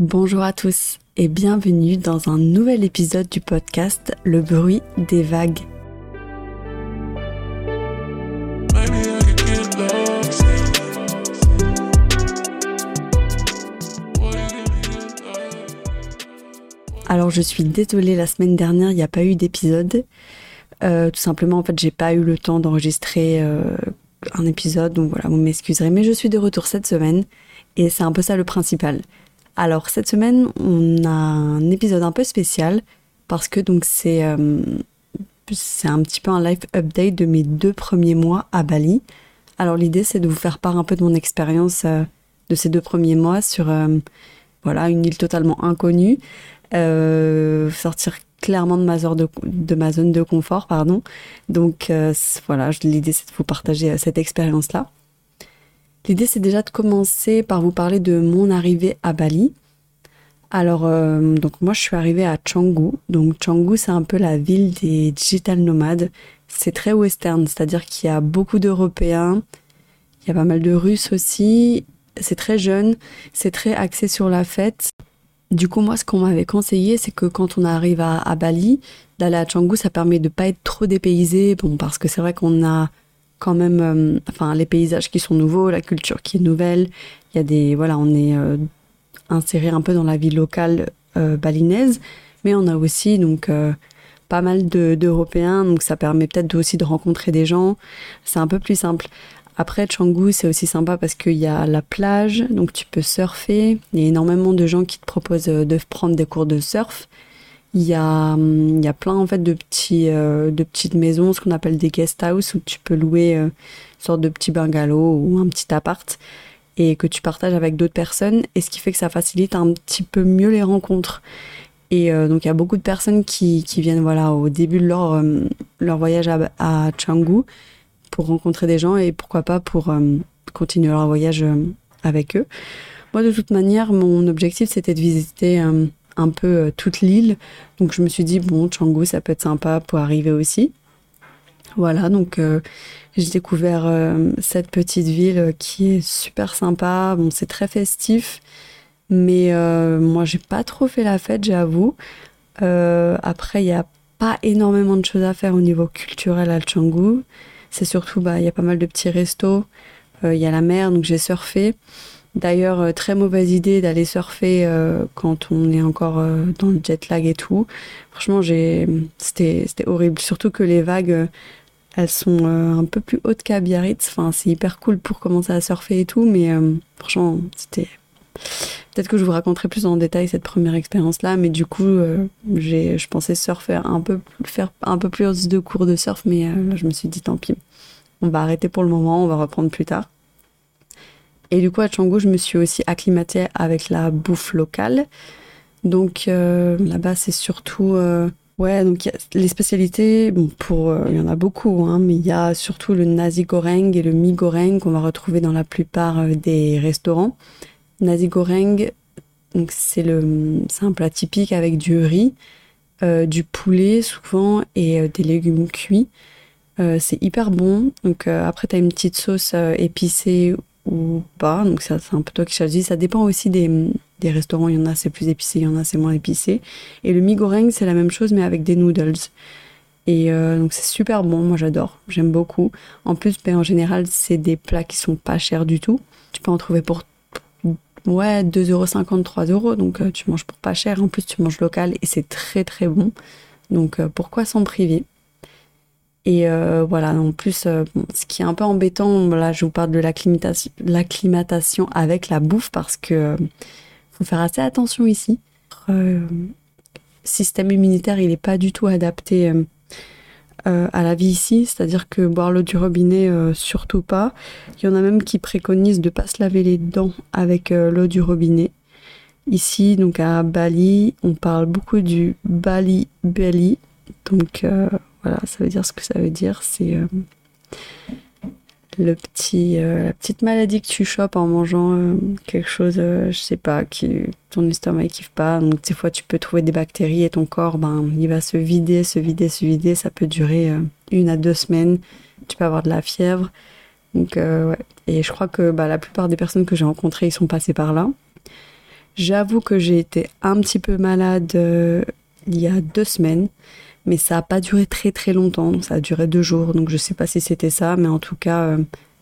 Bonjour à tous et bienvenue dans un nouvel épisode du podcast Le bruit des vagues. Alors je suis désolée, la semaine dernière il n'y a pas eu d'épisode. Euh, tout simplement en fait j'ai pas eu le temps d'enregistrer euh, un épisode, donc voilà, vous m'excuserez. Mais je suis de retour cette semaine et c'est un peu ça le principal. Alors cette semaine on a un épisode un peu spécial parce que donc c'est euh, c'est un petit peu un live update de mes deux premiers mois à Bali. Alors l'idée c'est de vous faire part un peu de mon expérience de ces deux premiers mois sur voilà une île totalement inconnue euh, sortir clairement de ma, zone de, de ma zone de confort, pardon. Donc euh, voilà, l'idée c'est de vous partager euh, cette expérience-là. L'idée c'est déjà de commencer par vous parler de mon arrivée à Bali. Alors donc moi je suis arrivée à Canggu. Donc Canggu c'est un peu la ville des digital nomades. C'est très western, c'est-à-dire qu'il y a beaucoup d'Européens, il y a pas mal de Russes aussi. C'est très jeune, c'est très axé sur la fête. Du coup, moi, ce qu'on m'avait conseillé, c'est que quand on arrive à, Bali, d'aller à Canggu, ça permet de pas être trop dépaysé. Bon, parce que c'est vrai qu'on a quand même, euh, enfin, les paysages qui sont nouveaux, la culture qui est nouvelle. Il y a des, voilà, on est euh, inséré un peu dans la vie locale euh, balinaise, mais on a aussi donc pas mal d'Européens, donc ça permet peut-être aussi de rencontrer des gens. C'est un peu plus simple. Après, Canggu, c'est aussi sympa parce qu'il y a la plage, donc tu peux surfer. Il y a énormément de gens qui te proposent de prendre des cours de surf. Il y a, hum, il y a plein en fait de petits, euh, de petites maisons, ce qu'on appelle des guest house, où tu peux louer euh, une sorte de petit bungalow ou un petit appart et que tu partages avec d'autres personnes. Et ce qui fait que ça facilite un petit peu mieux les rencontres. Et donc il y a beaucoup de personnes qui, qui viennent voilà au début de leur, leur voyage à, à Canggu pour rencontrer des gens et pourquoi pas pour euh, continuer leur voyage euh, avec eux. Moi, de toute manière, mon objectif, c'était de visiter euh, un peu toute l'île. Donc, je me suis dit, bon, Canggu, ça peut être sympa pour arriver aussi. Voilà, donc j'ai découvert cette petite ville qui est super sympa. Bon, c'est très festif, mais moi, j'ai pas trop fait la fête, j'avoue. après, il n'y a pas énormément de choses à faire au niveau culturel à Canggu. C'est surtout, bah, il y a pas mal de petits restos. Euh, il y a la mer, donc j'ai surfé. D'ailleurs, euh, très mauvaise idée d'aller surfer euh, quand on est encore dans le jet lag et tout. Franchement, j'ai, c'était, c'était horrible. Surtout que les vagues, elles sont un peu plus hautes qu'à Biarritz. Enfin, c'est hyper cool pour commencer à surfer et tout, mais franchement, c'était. Peut-être que je vous raconterai plus en détail cette première expérience-là, mais du coup, j'ai, je pensais surfer un peu, faire un peu plus de cours de surf, mais je me suis dit tant pis on va arrêter pour le moment, on va reprendre plus tard. Et du coup, à Canggu, je me suis aussi acclimatée avec la bouffe locale. Donc euh, là-bas, c'est surtout. Euh, ouais, donc les spécialités, bon, pour. Euh, il y en a beaucoup, hein, mais il y a surtout le nasi goreng et le mi goreng qu'on va retrouver dans la plupart des restaurants. Nasi goreng, c'est un plat typique avec du riz, du poulet souvent et des légumes cuits. C'est hyper bon. Donc après, tu as une petite sauce épicée ou pas. Donc c'est un peu toi qui choisis. Ça dépend aussi des, des restaurants. Il y en a c'est plus épicé, il y en a c'est moins épicé. Et le mi goreng, c'est la même chose mais avec des noodles. Et donc c'est super bon, moi j'adore, j'aime beaucoup. En plus, ben, en général, c'est des plats qui sont pas chers du tout. Tu peux en trouver pour ouais, 2,50€, 3€. Donc tu manges pour pas cher. En plus, tu manges local et c'est très très bon. Donc pourquoi s'en priver? Et euh, voilà, en plus, euh, ce qui est un peu embêtant, là, je vous parle de l'acclimatation avec la bouffe parce que euh, faut faire assez attention ici. système immunitaire, il n'est pas du tout adapté à la vie ici, c'est-à-dire que boire l'eau du robinet, surtout pas. Il y en a même qui préconisent de pas se laver les dents avec l'eau du robinet. Ici, donc à Bali, on parle beaucoup du Bali Belly, donc voilà, ça veut dire ce que ça veut dire. C'est euh, le petit, euh, la petite maladie que tu chopes en mangeant euh, quelque chose, je sais pas, qui ton estomac kiffe pas. Donc des fois tu peux trouver des bactéries et ton corps, ben, il va se vider, se vider, se vider. Ça peut durer une à deux semaines. Tu peux avoir de la fièvre. Donc ouais. Et je crois que bah, la plupart des personnes que j'ai rencontrées, ils sont passés par là. J'avoue que j'ai été un petit peu malade il y a deux semaines, mais ça n'a pas duré très très longtemps. Ça a duré deux jours, donc je sais pas si c'était ça, mais en tout cas, euh,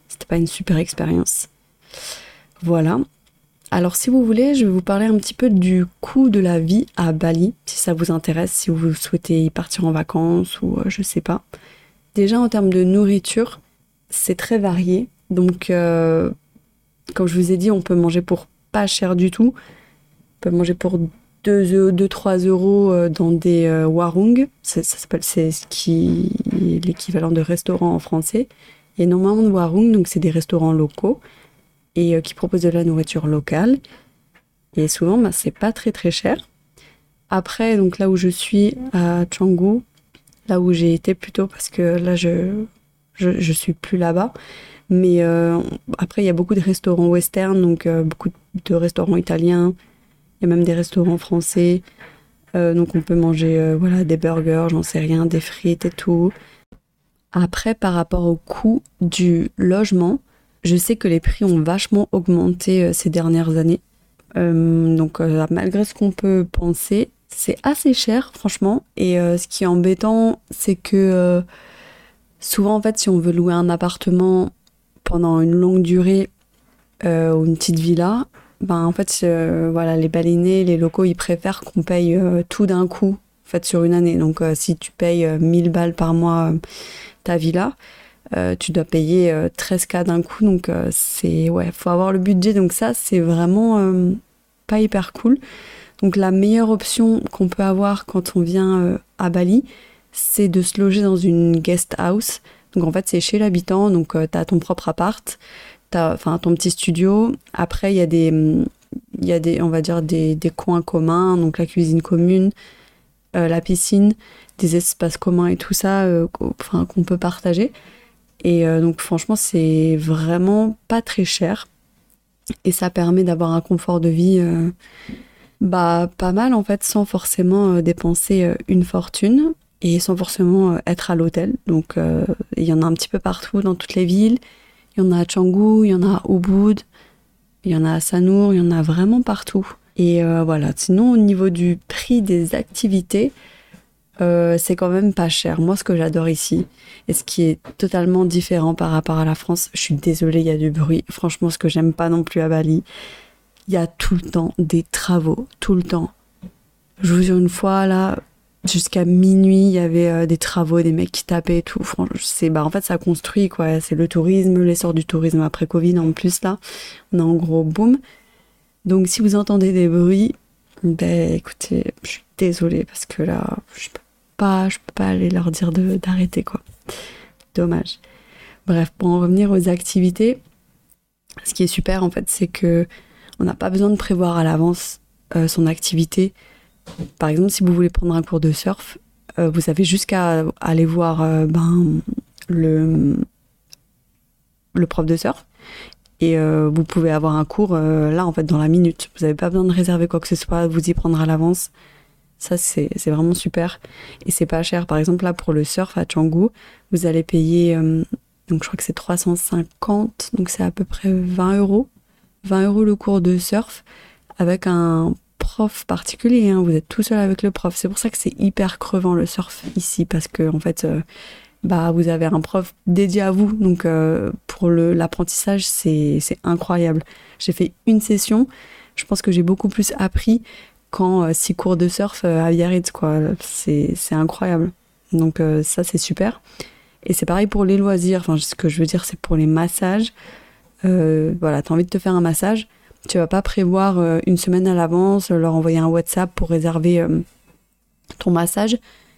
c'était pas une super expérience. Voilà. Alors si vous voulez, je vais vous parler un petit peu du coût de la vie à Bali, si ça vous intéresse, si vous souhaitez y partir en vacances ou euh, je sais pas. Déjà en termes de nourriture, c'est très varié. Donc euh, comme je vous ai dit, on peut manger pour pas cher du tout. On peut manger pour 2-3 euros euh, dans des warung. Ça, s'appelle, c'est ce qui l'équivalent de restaurant en français. Il y a énormément warung, donc c'est des restaurants locaux et euh, qui propose de la nourriture locale. Et souvent, bah, c'est pas très très cher. Après, donc là où je suis à Canggu, là où j'ai été plutôt parce que là je je, suis plus là-bas. Mais euh, après, il y a beaucoup de restaurants western, donc euh, beaucoup de restaurants italiens. Il y a même des restaurants français. donc on peut manger voilà des burgers, j'en sais rien, des frites et tout. Après, par rapport au coût du logement, je sais que les prix ont vachement augmenté euh, ces dernières années. Euh, donc euh, malgré ce qu'on peut penser, c'est assez cher franchement. Et ce qui est embêtant, c'est que souvent en fait si on veut louer un appartement pendant une longue durée ou une petite villa, ben en fait voilà les balinés, les locaux ils préfèrent qu'on paye tout d'un coup en fait sur une année. Donc si tu payes 1000 balles par mois ta villa, euh, tu dois payer 13K euh, d'un coup. Donc, euh, c'est, ouais, faut avoir le budget. Donc, ça, c'est vraiment pas hyper cool. Donc, la meilleure option qu'on peut avoir quand on vient à Bali, c'est de se loger dans une guest house. Donc, en fait, c'est chez l'habitant. Donc, tu as ton propre appart, enfin, ton petit studio. Après, il y a des, il y a des, on va dire, des, des coins communs. Donc, la cuisine commune, la piscine, des espaces communs et tout ça, enfin, qu'on peut partager. Et euh, donc franchement, c'est vraiment pas très cher. Et ça permet d'avoir un confort de vie euh, bah, pas mal en fait, sans forcément euh, dépenser une fortune et sans forcément être à l'hôtel. Donc il y en a un petit peu partout dans toutes les villes. Il y en a à Canggu, il y en a à Ubud, il y en a à Sanur, il y en a vraiment partout. Et voilà, sinon au niveau du prix des activités, euh, c'est quand même pas cher. Moi, ce que j'adore ici, et ce qui est totalement différent par rapport à la France, je suis désolée, il y a du bruit. Franchement, ce que j'aime pas non plus à Bali, il y a tout le temps des travaux, tout le temps. Je vous jure, une fois, là, jusqu'à minuit, il y avait euh, des travaux, des mecs qui tapaient et tout. C'est, bah, en fait, ça construit, quoi. C'est le tourisme, l'essor du tourisme après Covid, en plus, là. On a un gros boom. Donc, si vous entendez des bruits, ben, écoutez, je suis désolée parce que là, je peux pas, je peux pas aller leur dire d'arrêter quoi. Dommage. Bref, pour en revenir aux activités, ce qui est super en fait, c'est que on n'a pas besoin de prévoir à l'avance euh, son activité. Par exemple, si vous voulez prendre un cours de surf, euh, vous avez jusqu'à aller voir euh, ben, le, prof de surf et vous pouvez avoir un cours là en fait dans la minute. Vous n'avez pas besoin de réserver quoi que ce soit, vous y prendre à l'avance. Ça, c'est vraiment super. Et c'est pas cher. Par exemple, là, pour le surf à Canggu, vous allez payer, euh, donc je crois que c'est 350, donc c'est à peu près 20 euros. 20 euros le cours de surf avec un prof particulier. Hein. Vous êtes tout seul avec le prof. C'est pour ça que c'est hyper crevant le surf ici, parce que en fait, euh, bah, vous avez un prof dédié à vous. Donc, euh, pour l'apprentissage, c'est incroyable. J'ai fait une session. Je pense que j'ai beaucoup plus appris quand euh, six cours de surf à Biarritz. C'est, incroyable. Donc ça, c'est super. Et c'est pareil pour les loisirs. Enfin, ce que je veux dire, c'est pour les massages. voilà, tu as envie de te faire un massage. Tu vas pas prévoir une semaine à l'avance, leur envoyer un WhatsApp pour réserver ton massage.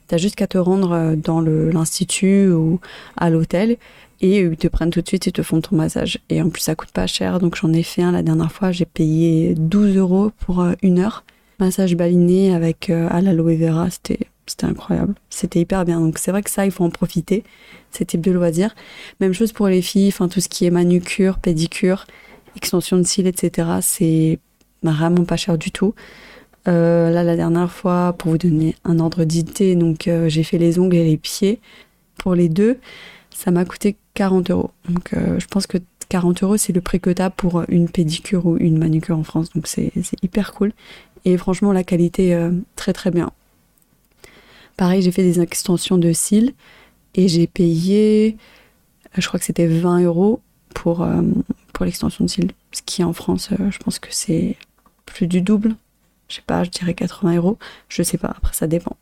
Tu as juste qu'à te rendre dans l'institut ou à l'hôtel et ils te prennent tout de suite et te font ton massage. Et en plus, ça coûte pas cher. Donc j'en ai fait un la dernière fois. J'ai payé 12 euros pour une heure massage baliné avec euh, à l'aloe vera, c'était c'était incroyable. C'était hyper bien. Donc c'est vrai que ça, il faut en profiter. C'était de loisir. Même chose pour les filles, enfin tout ce qui est manucure, pédicure, extension de cils, etc. C'est vraiment pas cher du tout. Euh, là, la dernière fois, pour vous donner un ordre d'idée, donc euh, j'ai fait les ongles et les pieds. Pour les deux, ça m'a coûté 40 euros. Donc je pense que 40 euros, c'est le prix que tu as pour une pédicure ou une manucure en France. Donc c'est hyper cool. Et franchement, la qualité, euh, très très bien. Pareil, j'ai fait des extensions de cils et j'ai payé, je crois que c'était 20 euros pour, euh, pour l'extension de cils. Ce qui en France, euh, je pense que c'est plus du double. Je sais pas, je dirais 80 euros. Je sais pas, après ça dépend.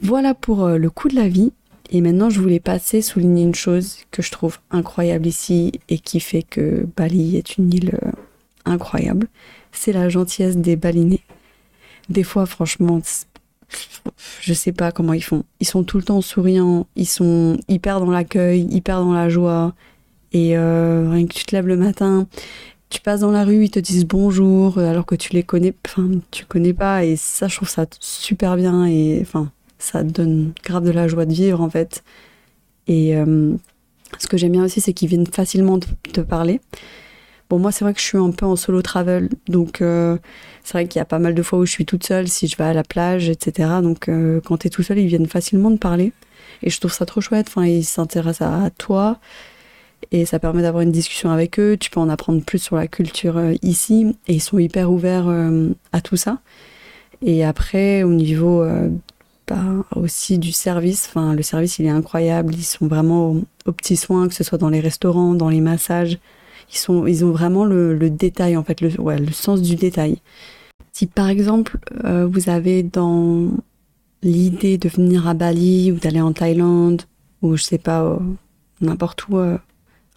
Voilà pour le coût de la vie. Et maintenant, je voulais passer souligner une chose que je trouve incroyable ici et qui fait que Bali est une île euh, incroyable. C'est la gentillesse des balinés. Des fois, franchement, je sais pas comment ils font. Ils sont tout le temps souriants, ils sont hyper dans l'accueil, hyper dans la joie. Et euh, rien que tu te lèves le matin, tu passes dans la rue, ils te disent bonjour, alors que tu les connais, enfin, tu connais pas. Et ça, je trouve ça super bien. Et enfin, ça donne grave de la joie de vivre en fait. Et euh, ce que j'aime bien aussi, c'est qu'ils viennent facilement te parler. Bon, moi, c'est vrai que je suis un peu en solo travel, donc euh, c'est vrai qu'il y a pas mal de fois où je suis toute seule, si je vais à la plage, etc. Donc, euh, quand tu es tout seul, ils viennent facilement te parler. Et je trouve ça trop chouette. Enfin, ils s'intéressent à, toi et ça permet d'avoir une discussion avec eux. Tu peux en apprendre plus sur la culture ici et ils sont hyper ouverts à tout ça. Et après, au niveau aussi du service. Enfin, le service, il est incroyable. Ils sont vraiment aux, petits soins, que ce soit dans les restaurants, dans les massages. Ils, sont, ils ont vraiment le, détail, en fait, le, ouais, le sens du détail. Si par exemple, euh, vous avez dans l'idée de venir à Bali ou d'aller en Thaïlande ou je sais pas, n'importe où euh,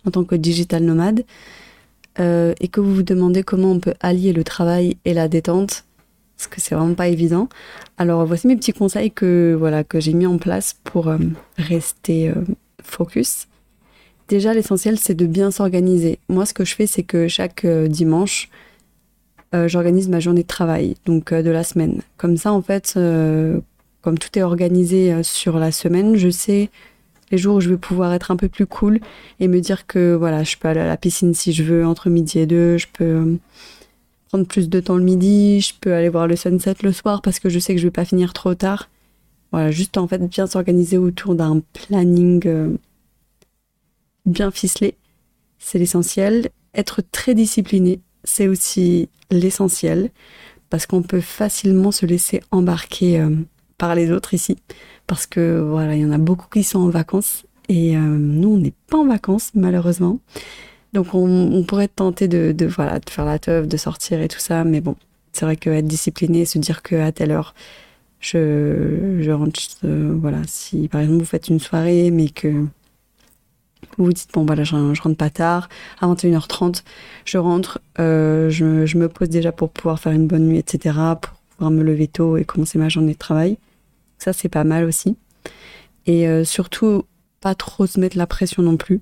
en tant que digital nomade, euh, et que vous vous demandez comment on peut allier le travail et la détente, parce que c'est vraiment pas évident. Alors voici mes petits conseils que voilà que j'ai mis en place pour euh, rester euh, focus. Déjà l'essentiel c'est de bien s'organiser. Moi ce que je fais c'est que chaque dimanche j'organise ma journée de travail donc de la semaine. Comme ça en fait comme tout est organisé sur la semaine, je sais les jours où je vais pouvoir être un peu plus cool et me dire que voilà, je peux aller à la piscine si je veux entre midi et deux, je peux prendre plus de temps le midi, je peux aller voir le sunset le soir parce que je sais que je vais pas finir trop tard. Voilà, juste en fait bien s'organiser autour d'un planning euh, bien ficelé, c'est l'essentiel. Être très discipliné, c'est aussi l'essentiel parce qu'on peut facilement se laisser embarquer euh, par les autres ici parce que voilà, il y en a beaucoup qui sont en vacances et euh, nous on n'est pas en vacances malheureusement. Donc on, pourrait tenter de, de, voilà, de faire la teuf, de sortir et tout ça, mais bon, c'est vrai qu'être discipliné, se dire qu'à telle heure, je, je rentre, euh, voilà, si par exemple vous faites une soirée, mais que vous vous dites, bon voilà, je, rentre pas tard, à 21h30, je rentre, euh, je, je, me pose déjà pour pouvoir faire une bonne nuit, etc., pour pouvoir me lever tôt et commencer ma journée de travail. Ça, c'est pas mal aussi. Et euh, surtout, pas trop se mettre la pression non plus.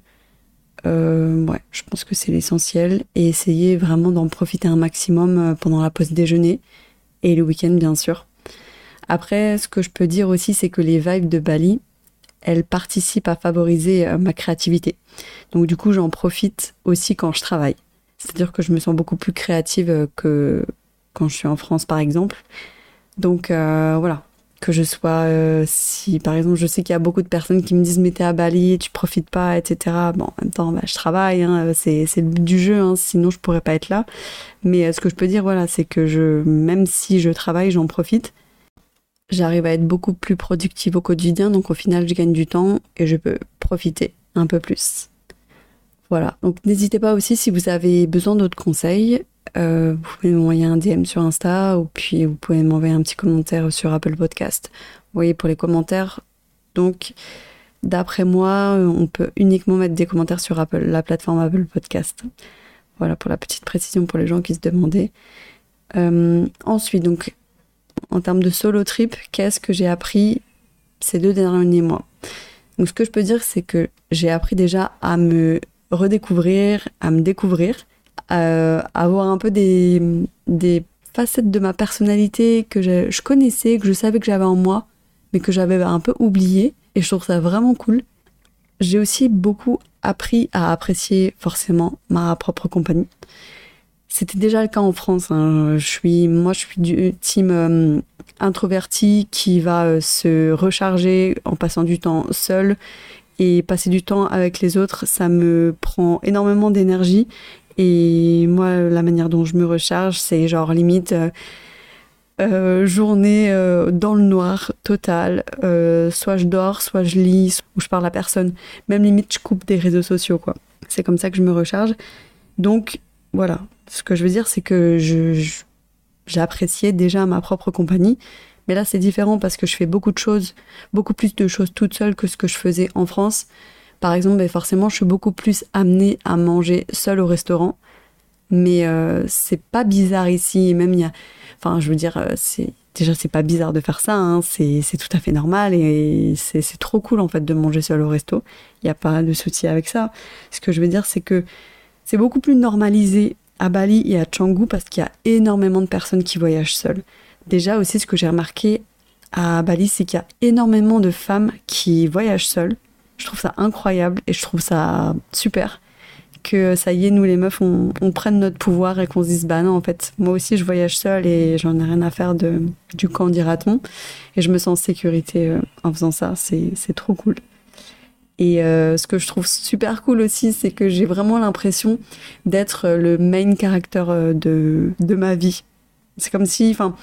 Euh, ouais, je pense que c'est l'essentiel. Et essayer vraiment d'en profiter un maximum euh, pendant la pause déjeuner et le week-end, bien sûr. Après, ce que je peux dire aussi, c'est que les vibes de Bali, elles participent à favoriser ma créativité. Donc du coup, j'en profite aussi quand je travaille. C'est-à-dire que je me sens beaucoup plus créative que quand je suis en France, par exemple. Donc voilà, que je sois euh, si par exemple je sais qu'il y a beaucoup de personnes qui me disent mais t'es à Bali tu profites pas etc bon en même temps bah, je travaille hein, c'est le but du jeu hein, sinon je pourrais pas être là. Mais euh, ce que je peux dire voilà c'est que je même si je travaille j'en profite. J'arrive à être beaucoup plus productive au quotidien donc au final je gagne du temps et je peux profiter un peu plus voilà donc n'hésitez pas aussi si vous avez besoin d'autres conseils euh, vous pouvez m'envoyer un DM sur Insta ou puis vous pouvez m'envoyer un petit commentaire sur Apple Podcast. Vous voyez, pour les commentaires, donc d'après moi, on peut uniquement mettre des commentaires sur Apple, la plateforme Apple Podcast. Voilà pour la petite précision pour les gens qui se demandaient. Euh, ensuite, donc, en termes de solo trip, qu'est-ce que j'ai appris ces deux derniers mois? Donc, ce que je peux dire, c'est que j'ai appris déjà à me redécouvrir, à me découvrir euh, avoir un peu des, facettes de ma personnalité que je, je connaissais, que je savais que j'avais en moi, mais que j'avais un peu oublié. Et je trouve ça vraiment cool. J'ai aussi beaucoup appris à apprécier forcément ma propre compagnie. C'était déjà le cas en France. Hein. Je suis, moi, je suis du team euh, introverti qui va euh, se recharger en passant du temps seul Et passer du temps avec les autres, ça me prend énormément d'énergie. Et moi, la manière dont je me recharge, c'est genre limite euh, euh, journée euh, dans le noir total. soit je dors, soit je lis, ou je parle à personne. Même limite, je coupe des réseaux sociaux, quoi. C'est comme ça que je me recharge. Donc, voilà. Ce que je veux dire, c'est que je, j'appréciais déjà ma propre compagnie. Mais là, c'est différent parce que je fais beaucoup de choses, beaucoup plus de choses toute seule que ce que je faisais en France. Par exemple, ben forcément, je suis beaucoup plus amenée à manger seule au restaurant. Mais euh, c'est pas bizarre ici. Même il y a, enfin, je veux dire, euh, c'est déjà c'est pas bizarre de faire ça. Hein. C'est tout à fait normal et c'est trop cool en fait de manger seul au resto. Il n'y a pas de souci avec ça. Ce que je veux dire, c'est que c'est beaucoup plus normalisé à Bali et à Canggu parce qu'il y a énormément de personnes qui voyagent seules. Déjà aussi, ce que j'ai remarqué à Bali, c'est qu'il y a énormément de femmes qui voyagent seules. Je trouve ça incroyable et je trouve ça super que ça y est, nous les meufs, on, prenne notre pouvoir et qu'on se dise bah non, en fait, moi aussi je voyage seule et j'en ai rien à faire de, du camp, dira-t-on. Et je me sens en sécurité euh, en faisant ça, c'est trop cool. Et euh, ce que je trouve super cool aussi, c'est que j'ai vraiment l'impression d'être le main character euh, de, de ma vie. C'est comme si, enfin,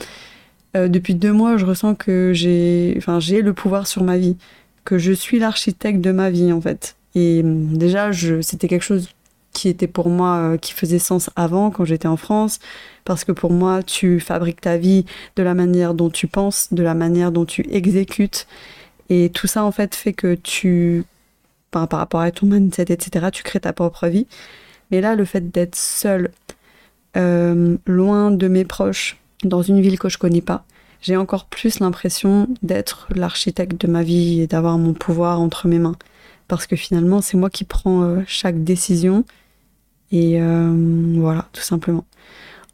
euh, depuis deux mois, je ressens que j'ai, enfin, j'ai le pouvoir sur ma vie, que je suis l'architecte de ma vie en fait. Et hum, déjà, c'était quelque chose qui était pour moi, qui faisait sens avant quand j'étais en France, parce que pour moi, tu fabriques ta vie de la manière dont tu penses, de la manière dont tu exécutes. Et tout ça, en fait, fait que tu par rapport à ton mindset, etc. Tu crées ta propre vie. Mais là, le fait d'être seul, euh, loin de mes proches, dans une ville que je connais pas, j'ai encore plus l'impression d'être l'architecte de ma vie et d'avoir mon pouvoir entre mes mains. Parce que finalement, c'est moi qui prends euh, chaque décision. Et euh, voilà, tout simplement.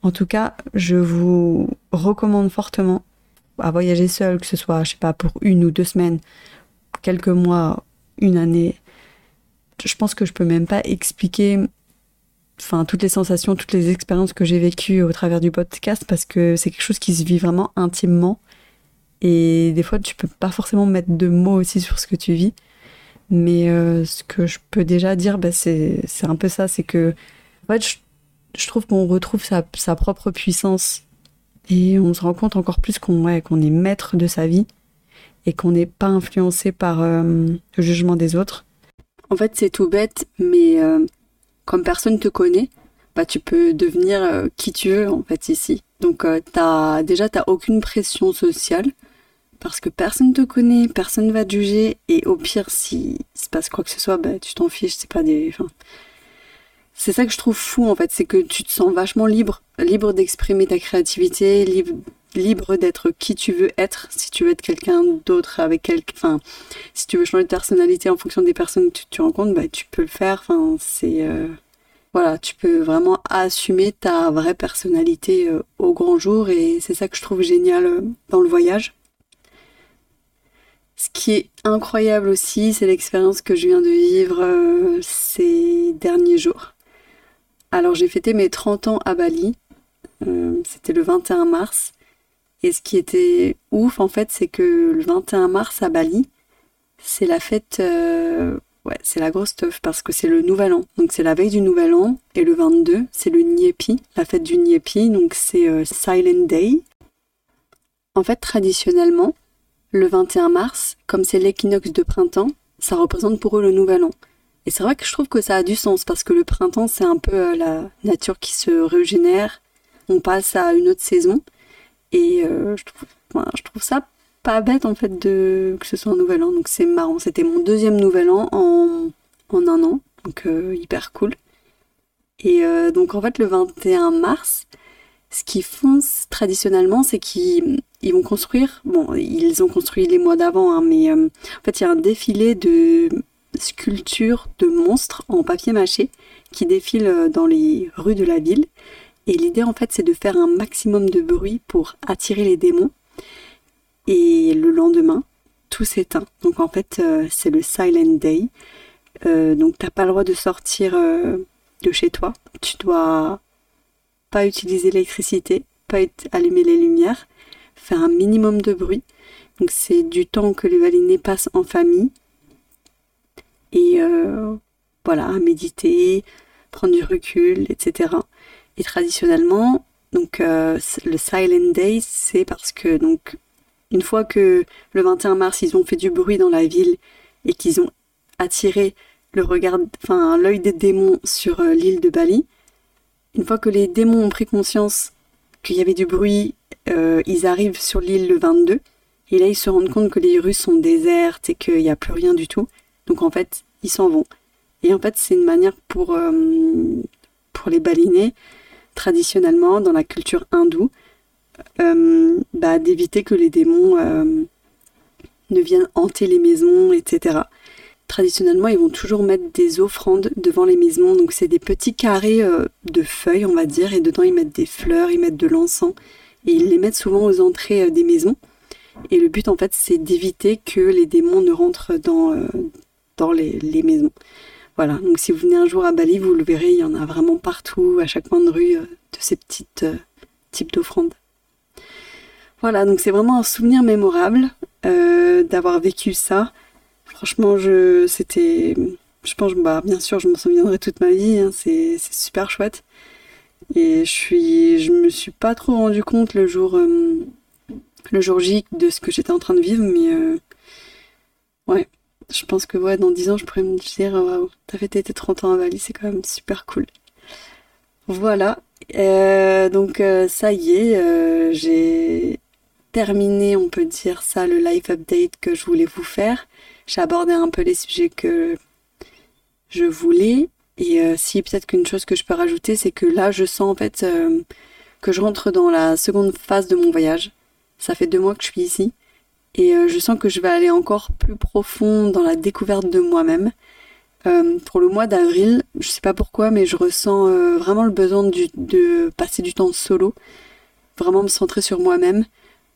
En tout cas, je vous recommande fortement à voyager seul, que ce soit, je sais pas, pour une ou deux semaines, quelques mois, une année, je pense que je peux même pas expliquer enfin toutes les sensations, toutes les expériences que j'ai vécues au travers du podcast parce que c'est quelque chose qui se vit vraiment intimement. Et des fois tu peux pas forcément mettre de mots aussi sur ce que tu vis. Mais euh, ce que je peux déjà dire, bah, c'est un peu ça, c'est que en fait, je, trouve qu'on retrouve sa, propre puissance. Et on se rend compte encore plus qu'on ouais, qu'on est maître de sa vie et qu'on n'est pas influencé par euh, le jugement des autres. En fait, c'est tout bête, mais euh, comme personne te connaît, bah, tu peux devenir euh, qui tu veux, en fait, ici. Donc, euh, as, déjà, t'as aucune pression sociale, parce que personne te connaît, personne va te juger, et au pire, s'il se passe quoi que ce soit, bah, tu t'en fiches, c'est pas des... C'est ça que je trouve fou, en fait, c'est que tu te sens vachement libre, libre d'exprimer ta créativité, libre libre d'être qui tu veux être, si tu veux être quelqu'un d'autre avec quelqu'un, enfin, si tu veux changer de personnalité en fonction des personnes que tu, rencontres, bah, tu peux le faire. Enfin, c'est, euh, voilà, tu peux vraiment assumer ta vraie personnalité euh, au grand jour et c'est ça que je trouve génial euh, dans le voyage. Ce qui est incroyable aussi, c'est l'expérience que je viens de vivre ces derniers jours. Alors j'ai fêté mes 30 ans à Bali, c'était le 21 mars, et ce qui était ouf, en fait, c'est que le 21 mars à Bali, c'est la fête, euh, ouais, c'est la grosse teuf parce que c'est le Nouvel An. Donc c'est la veille du Nouvel An et le 22, c'est le Nyepi, la fête du Nyepi. Donc c'est euh, Silent Day. En fait, traditionnellement, le 21 mars, comme c'est l'équinoxe de printemps, ça représente pour eux le Nouvel An. Et c'est vrai que je trouve que ça a du sens parce que le printemps, c'est un peu euh, la nature qui se régénère. On passe à une autre saison. Et euh, je, trouve, je trouve ça pas bête en fait de que ce soit un nouvel an. Donc c'est marrant. C'était mon deuxième nouvel an en, en un an. Donc euh, hyper cool. Et euh, donc en fait le 21 mars, ce qu'ils font traditionnellement, c'est qu'ils ils vont construire, bon, ils ont construit les mois d'avant, hein, mais en fait, il y a un défilé de sculptures de monstres en papier mâché qui défilent dans les rues de la ville. Et l'idée en fait c'est de faire un maximum de bruit pour attirer les démons. Et le lendemain, tout s'éteint. Donc en fait euh, c'est le Silent Day. Euh, donc t'as pas le droit de sortir euh, de chez toi. Tu dois pas utiliser l'électricité, pas allumer les lumières, faire un minimum de bruit. Donc c'est du temps que les valinés passent en famille. et voilà, méditer, prendre du recul, etc. Et traditionnellement, donc le Silent Day, c'est parce que donc une fois que le 21 mars ils ont fait du bruit dans la ville et qu'ils ont attiré le regard, enfin l'œil des démons sur l'île de Bali, une fois que les démons ont pris conscience qu'il y avait du bruit, euh, ils arrivent sur l'île le 22. Et là, ils se rendent compte que les rues sont désertes et qu'il n'y a plus rien du tout. Donc en fait, ils s'en vont. Et en fait, c'est une manière pour, euh, pour les balinés, traditionnellement, dans la culture hindoue, euh, bah, d'éviter que les démons ne viennent hanter les maisons, etc traditionnellement, ils vont toujours mettre des offrandes devant les maisons. Donc, c'est des petits carrés euh, de feuilles, on va dire, et dedans, ils mettent des fleurs, ils mettent de l'encens, et ils les mettent souvent aux entrées euh, des maisons. Et le but, en fait, c'est d'éviter que les démons ne rentrent dans, euh, dans les, maisons. Voilà, donc si vous venez un jour à Bali, vous le verrez, il y en a vraiment partout, à chaque coin de rue, de ces petites types d'offrandes. Voilà, donc c'est vraiment un souvenir mémorable d'avoir vécu ça. Franchement, je, c'était, je pense, bah, bien sûr, je m'en souviendrai toute ma vie. Hein, c'est, super chouette. Et je suis, je me suis pas trop rendu compte le jour, euh, le jour J de ce que j'étais en train de vivre, mais euh, ouais, je pense que dans 10 ans, je pourrais me dire, waouh, t'as fait tes 30 ans à Bali, c'est quand même super cool. Voilà. Euh, donc ça y est, j'ai terminé, on peut dire ça, le live update que je voulais vous faire j'ai abordé un peu les sujets que je voulais. Et euh, si peut-être qu'une chose que je peux rajouter, c'est que là, je sens en fait euh, que je rentre dans la seconde phase de mon voyage. Ça fait deux mois que je suis ici. Et euh, je sens que je vais aller encore plus profond dans la découverte de moi-même. pour le mois d'avril, je sais pas pourquoi, mais je ressens vraiment le besoin de passer du temps solo. Vraiment me centrer sur moi-même,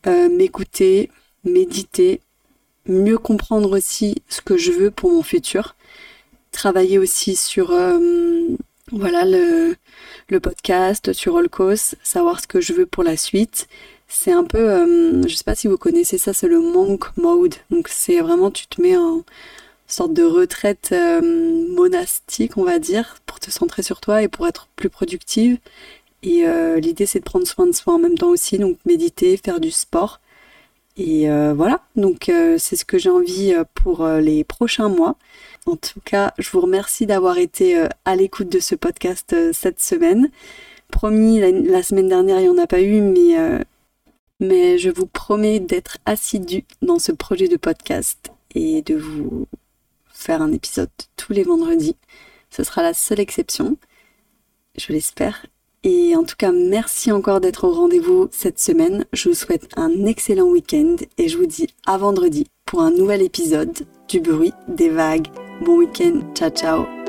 m'écouter, méditer, mieux comprendre aussi ce que je veux pour mon futur. Travailler aussi sur euh, voilà le, podcast, sur Olcos, savoir ce que je veux pour la suite. C'est un peu, euh, je sais pas si vous connaissez ça, c'est le monk mode. Donc c'est vraiment, tu te mets en sorte de retraite euh, monastique, on va dire, pour te centrer sur toi et pour être plus productive. Et l'idée c'est de prendre soin de soi en même temps aussi, donc méditer, faire du sport. Et euh, voilà, donc euh, c'est ce que j'ai envie euh, pour les prochains mois. En tout cas, je vous remercie d'avoir été à l'écoute de ce podcast cette semaine. Promis, la, semaine dernière, il n'y en a pas eu, mais, mais je vous promets d'être assidu dans ce projet de podcast et de vous faire un épisode tous les vendredis. Ce sera la seule exception, je l'espère. Et en tout cas, merci encore d'être au rendez-vous cette semaine. Je vous souhaite un excellent week-end et je vous dis à vendredi pour un nouvel épisode du bruit des vagues. Bon week-end, ciao ciao